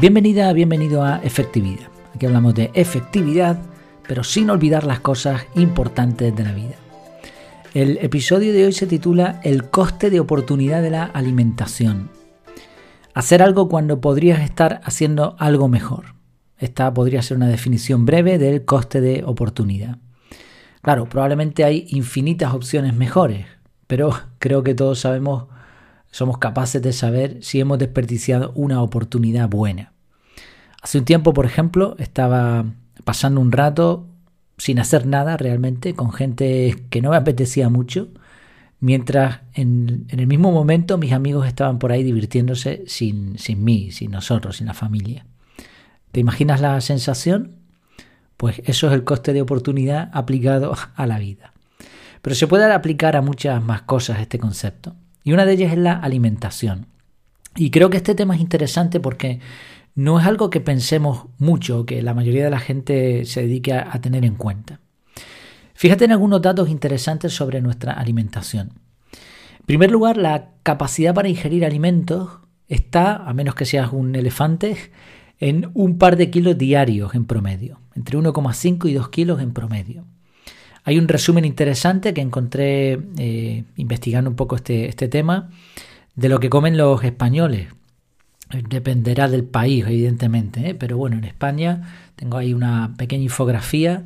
Bienvenida, bienvenido a Efectividad. Aquí hablamos de efectividad, pero sin olvidar las cosas importantes de la vida. El episodio de hoy se titula El coste de oportunidad de la alimentación. Hacer algo cuando podrías estar haciendo algo mejor. Esta podría ser una definición breve del coste de oportunidad. Claro, probablemente hay infinitas opciones mejores, pero creo que todos sabemos, somos capaces de saber si hemos desperdiciado una oportunidad buena. Hace un tiempo, por ejemplo, estaba pasando un rato sin hacer nada realmente, con gente que no me apetecía mucho, mientras en, el mismo momento mis amigos estaban por ahí divirtiéndose sin, sin mí, sin nosotros, sin la familia. ¿Te imaginas la sensación? Pues eso es el coste de oportunidad aplicado a la vida. Pero se puede aplicar a muchas más cosas este concepto. Y una de ellas es la alimentación. Y creo que este tema es interesante porque no es algo que pensemos mucho, que la mayoría de la gente se dedique a, tener en cuenta. Fíjate en algunos datos interesantes sobre nuestra alimentación. En primer lugar, la capacidad para ingerir alimentos está, a menos que seas un elefante, en un par de kilos diarios en promedio, entre 1,5 y 2 kilos en promedio. Hay un resumen interesante que encontré eh, investigando un poco este, este tema de lo que comen los españoles. Dependerá del país, evidentemente, ¿eh? pero bueno, en España tengo ahí una pequeña infografía,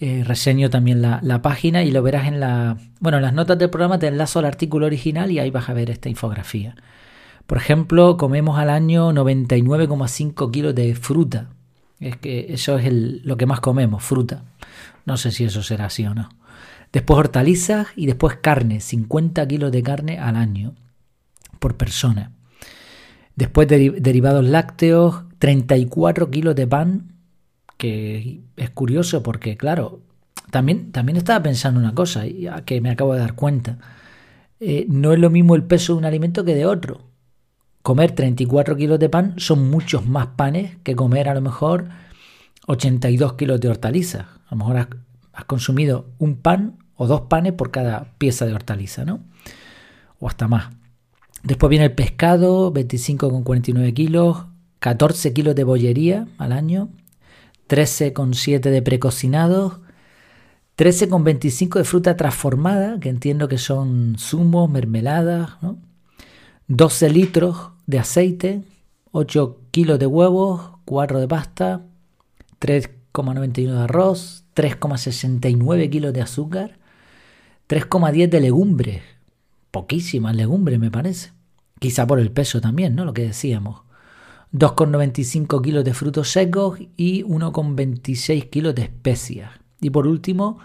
eh, reseño también la, la, página y lo verás en la, bueno, en las notas del programa te enlazo al artículo original y ahí vas a ver esta infografía. Por ejemplo, comemos al año 99,5 kilos de fruta. Es que eso es lo que más comemos, fruta. No sé si eso será así o no. Después hortalizas y después carne, 50 kilos de carne al año por persona. Después derivados lácteos, 34 kilos de pan, que es curioso porque, claro, también, también estaba pensando una cosa, que me acabo de dar cuenta. Eh, no es lo mismo el peso de un alimento que de otro comer 34 kilos de pan son muchos más panes que comer a lo mejor 82 kilos de hortalizas. A lo mejor has, consumido un pan o dos panes por cada pieza de hortaliza, ¿no? O hasta más. Después viene el pescado, 25,49 kilos, 14 kilos de bollería al año, 13,7 de precocinados, 13,25 de fruta transformada, que entiendo que son zumos, mermeladas, ¿no? 12 litros de aceite, 8 kilos de huevos, 4 de pasta, 3,91 de arroz, 3,69 kilos de azúcar, 3,10 de legumbres, poquísimas legumbres me parece, quizá por el peso también, ¿no? Lo que decíamos. 2,95 kilos de frutos secos y 1,26 kilos de especias. Y por último,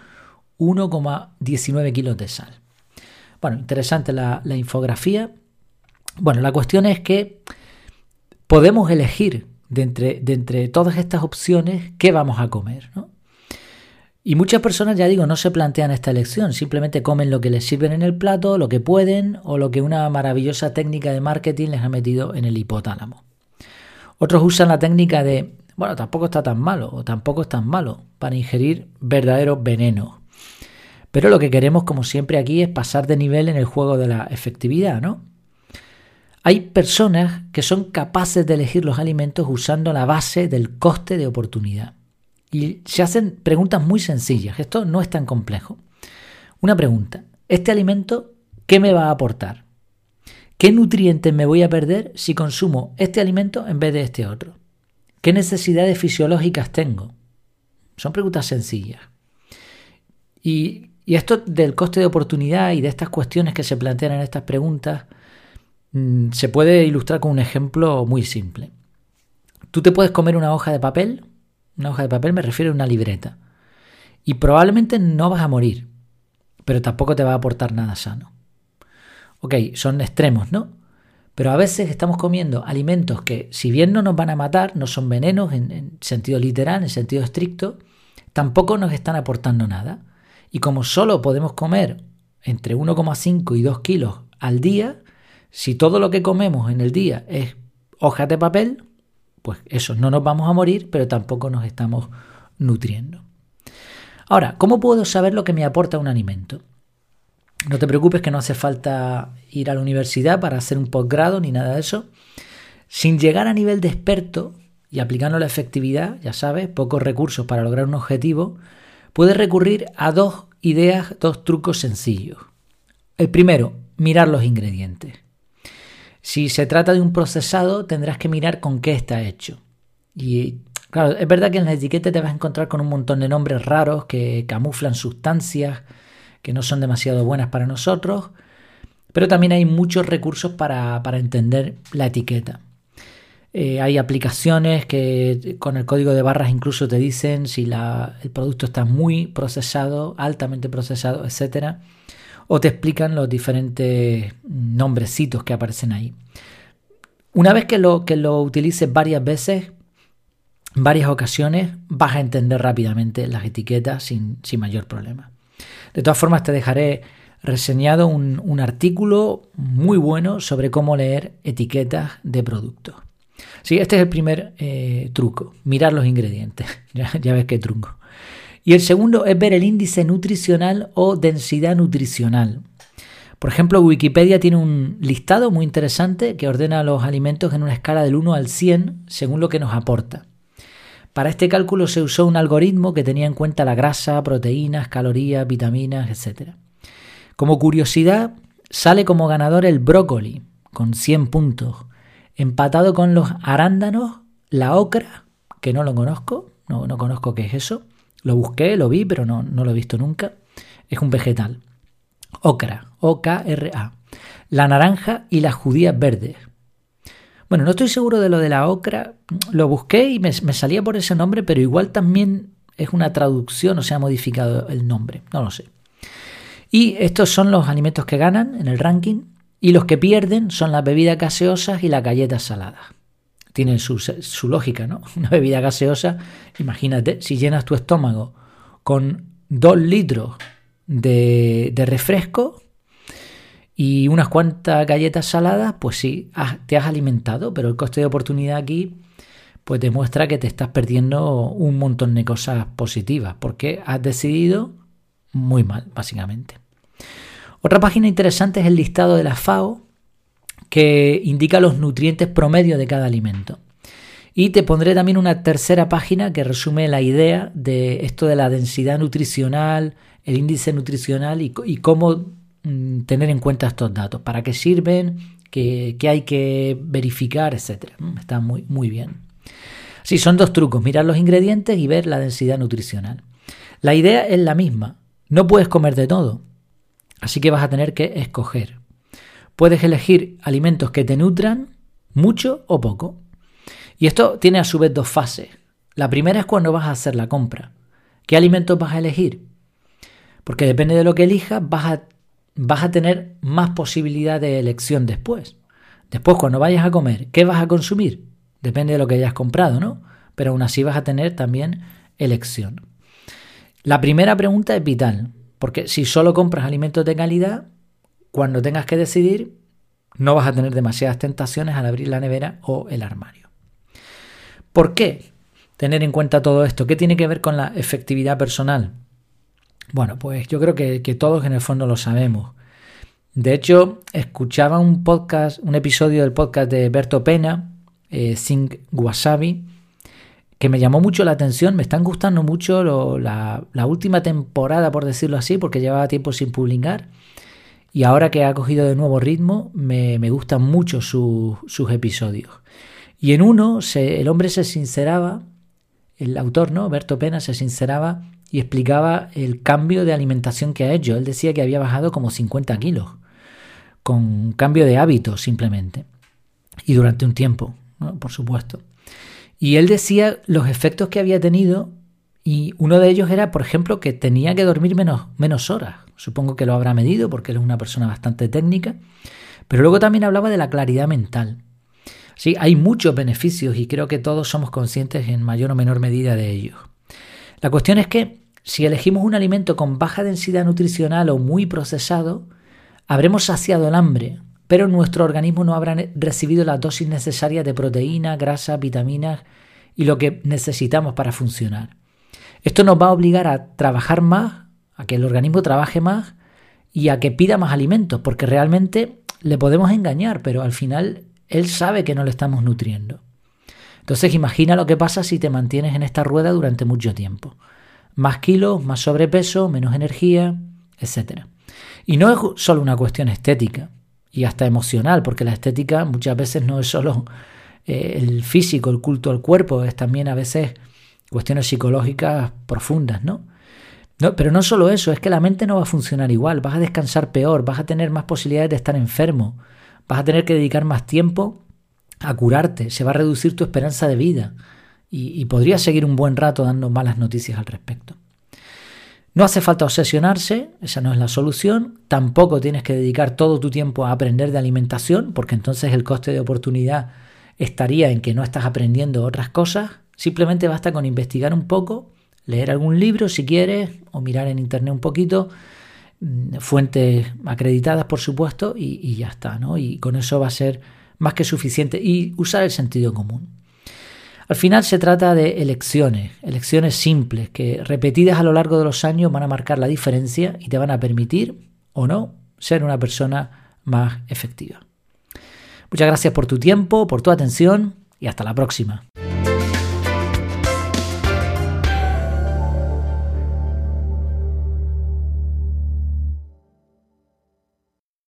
1,19 kilos de sal. Bueno, interesante la, infografía bueno, la cuestión es que podemos elegir entre, de entre todas estas opciones qué vamos a comer. ¿no? Y muchas personas, ya digo, no se plantean esta elección, simplemente comen lo que les sirven en el plato, lo que pueden o lo que una maravillosa técnica de marketing les ha metido en el hipotálamo. Otros usan la técnica de, bueno, tampoco está tan malo o tampoco es tan malo para ingerir verdaderos venenos. Pero lo que queremos, como siempre aquí, es pasar de nivel en el juego de la efectividad, ¿no? Hay personas que son capaces de elegir los alimentos usando la base del coste de oportunidad. Y se hacen preguntas muy sencillas. Esto no es tan complejo. Una pregunta. ¿Este alimento qué me va a aportar? ¿Qué nutrientes me voy a perder si consumo este alimento en vez de este otro? ¿Qué necesidades fisiológicas tengo? Son preguntas sencillas. Y, y esto del coste de oportunidad y de estas cuestiones que se plantean en estas preguntas Mm, se puede ilustrar con un ejemplo muy simple. Tú te puedes comer una hoja de papel, una hoja de papel me refiero a una libreta, y probablemente no vas a morir, pero tampoco te va a aportar nada sano. Ok, son extremos, ¿no? Pero a veces estamos comiendo alimentos que, si bien no nos van a matar, no son venenos en, en sentido literal, en sentido estricto, tampoco nos están aportando nada. Y como solo podemos comer entre 1,5 y 2 kilos al día, si todo lo que comemos en el día es hojas de papel, pues eso, no nos vamos a morir, pero tampoco nos estamos nutriendo. Ahora, ¿cómo puedo saber lo que me aporta un alimento? No te preocupes que no hace falta ir a la universidad para hacer un posgrado ni nada de eso. Sin llegar a nivel de experto y aplicando la efectividad, ya sabes, pocos recursos para lograr un objetivo, puedes recurrir a dos ideas, dos trucos sencillos. El primero, mirar los ingredientes. Si se trata de un procesado, tendrás que mirar con qué está hecho. Y claro, es verdad que en la etiqueta te vas a encontrar con un montón de nombres raros que camuflan sustancias que no son demasiado buenas para nosotros, pero también hay muchos recursos para, entender la etiqueta. Eh, hay aplicaciones que con el código de barras incluso te dicen si el producto está muy procesado, altamente procesado, etc. O te explican los diferentes nombrecitos que aparecen ahí. Una vez que lo, que lo utilices varias veces, varias ocasiones, vas a entender rápidamente las etiquetas sin, sin mayor problema. De todas formas, te dejaré reseñado un, artículo muy bueno sobre cómo leer etiquetas de productos. Sí, este es el primer eh, truco, mirar los ingredientes. ya, ya ves qué truco. Y el segundo es ver el índice nutricional o densidad nutricional. Por ejemplo, Wikipedia tiene un listado muy interesante que ordena los alimentos en una escala del 1 al 100 según lo que nos aporta. Para este cálculo se usó un algoritmo que tenía en cuenta la grasa, proteínas, calorías, vitaminas, etc. Como curiosidad, sale como ganador el brócoli, con 100 puntos, empatado con los arándanos, la ocra, que no lo conozco, no, no conozco qué es eso, lo busqué, lo vi, pero no, no lo he visto nunca, es un vegetal. Ocra, O-K-R-A. La naranja y las judías verdes, bueno, no estoy seguro de lo de la ocra. Lo busqué y me, salía por ese nombre, pero igual también es una traducción o se ha modificado el nombre. No lo sé. Y estos son los alimentos que ganan en el ranking. Y los que pierden son las bebidas gaseosas y las galletas saladas. Tienen su, lógica, ¿no? Una bebida gaseosa, imagínate, si llenas tu estómago con dos litros de, de refresco, y unas cuantas galletas saladas, pues sí, te has alimentado, pero el coste de oportunidad aquí pues demuestra que te estás perdiendo un montón de cosas positivas, porque has decidido muy mal, básicamente. Otra página interesante es el listado de la FAO, que indica los nutrientes promedio de cada alimento. Y te pondré también una tercera página que resume la idea de esto de la densidad nutricional, el índice nutricional y, cómo Mm, tener en cuenta estos datos, para qué sirven, qué, hay que verificar, etc. Está muy, muy bien. Sí, son dos trucos, mirar los ingredientes y ver la densidad nutricional. La idea es la misma, no puedes comer de todo, así que vas a tener que escoger. Puedes elegir alimentos que te nutran mucho o poco. Y esto tiene a su vez dos fases. La primera es cuando vas a hacer la compra. ¿Qué alimentos vas a elegir? Porque depende de lo que elijas, vas a vas a tener más posibilidad de elección después. Después, cuando vayas a comer, ¿qué vas a consumir? Depende de lo que hayas comprado, ¿no? Pero aún así vas a tener también elección. La primera pregunta es vital, porque si solo compras alimentos de calidad, cuando tengas que decidir, no vas a tener demasiadas tentaciones al abrir la nevera o el armario. ¿Por qué tener en cuenta todo esto? ¿Qué tiene que ver con la efectividad personal? Bueno, pues yo creo que, todos en el fondo lo sabemos. De hecho, escuchaba un podcast, un episodio del podcast de Berto Pena, eh, Wasabi, que me llamó mucho la atención. Me están gustando mucho la, última temporada, por decirlo así, porque llevaba tiempo sin publicar. Y ahora que ha cogido de nuevo ritmo, me, gustan mucho sus episodios. Y en uno, el hombre se sinceraba, el autor, ¿no? Berto Pena se sinceraba y explicaba el cambio de alimentación que ha hecho. Él decía que había bajado como 50 kilos, con cambio de hábito simplemente, y durante un tiempo, por supuesto. Y él decía los efectos que había tenido y uno de ellos era, por ejemplo, que tenía que dormir menos, menos horas. Supongo que lo habrá medido porque él es una persona bastante técnica. Pero luego también hablaba de la claridad mental. Sí, hay muchos beneficios y creo que todos somos conscientes en mayor o menor medida de ellos. La cuestión es que si elegimos un alimento con baja densidad nutricional o muy procesado, habremos saciado el hambre, pero nuestro organismo no habrá recibido las dosis necesarias de proteína, grasa, vitaminas y lo que necesitamos para funcionar. Esto nos va a obligar a trabajar más, a que el organismo trabaje más y a que pida más alimentos, porque realmente le podemos engañar, pero al final Él sabe que no le estamos nutriendo. Entonces imagina lo que pasa si te mantienes en esta rueda durante mucho tiempo. Más kilos, más sobrepeso, menos energía, etc. Y no es solo una cuestión estética y hasta emocional, porque la estética muchas veces no es solo eh, el físico, el culto al cuerpo, es también a veces cuestiones psicológicas profundas, ¿no? ¿no? Pero no solo eso, es que la mente no va a funcionar igual, vas a descansar peor, vas a tener más posibilidades de estar enfermo, vas a tener que dedicar más tiempo a curarte, se va a reducir tu esperanza de vida y, y podrías seguir un buen rato dando malas noticias al respecto. No hace falta obsesionarse, esa no es la solución. Tampoco tienes que dedicar todo tu tiempo a aprender de alimentación, porque entonces el coste de oportunidad estaría en que no estás aprendiendo otras cosas. Simplemente basta con investigar un poco, leer algún libro si quieres, o mirar en internet un poquito, mm, fuentes acreditadas por supuesto, y, y ya está, ¿no? Y con eso va a ser más que suficiente. Y usar el sentido común. Al final se trata de elecciones, elecciones simples que repetidas a lo largo de los años van a marcar la diferencia y te van a permitir o no ser una persona más efectiva. Muchas gracias por tu tiempo, por tu atención y hasta la próxima.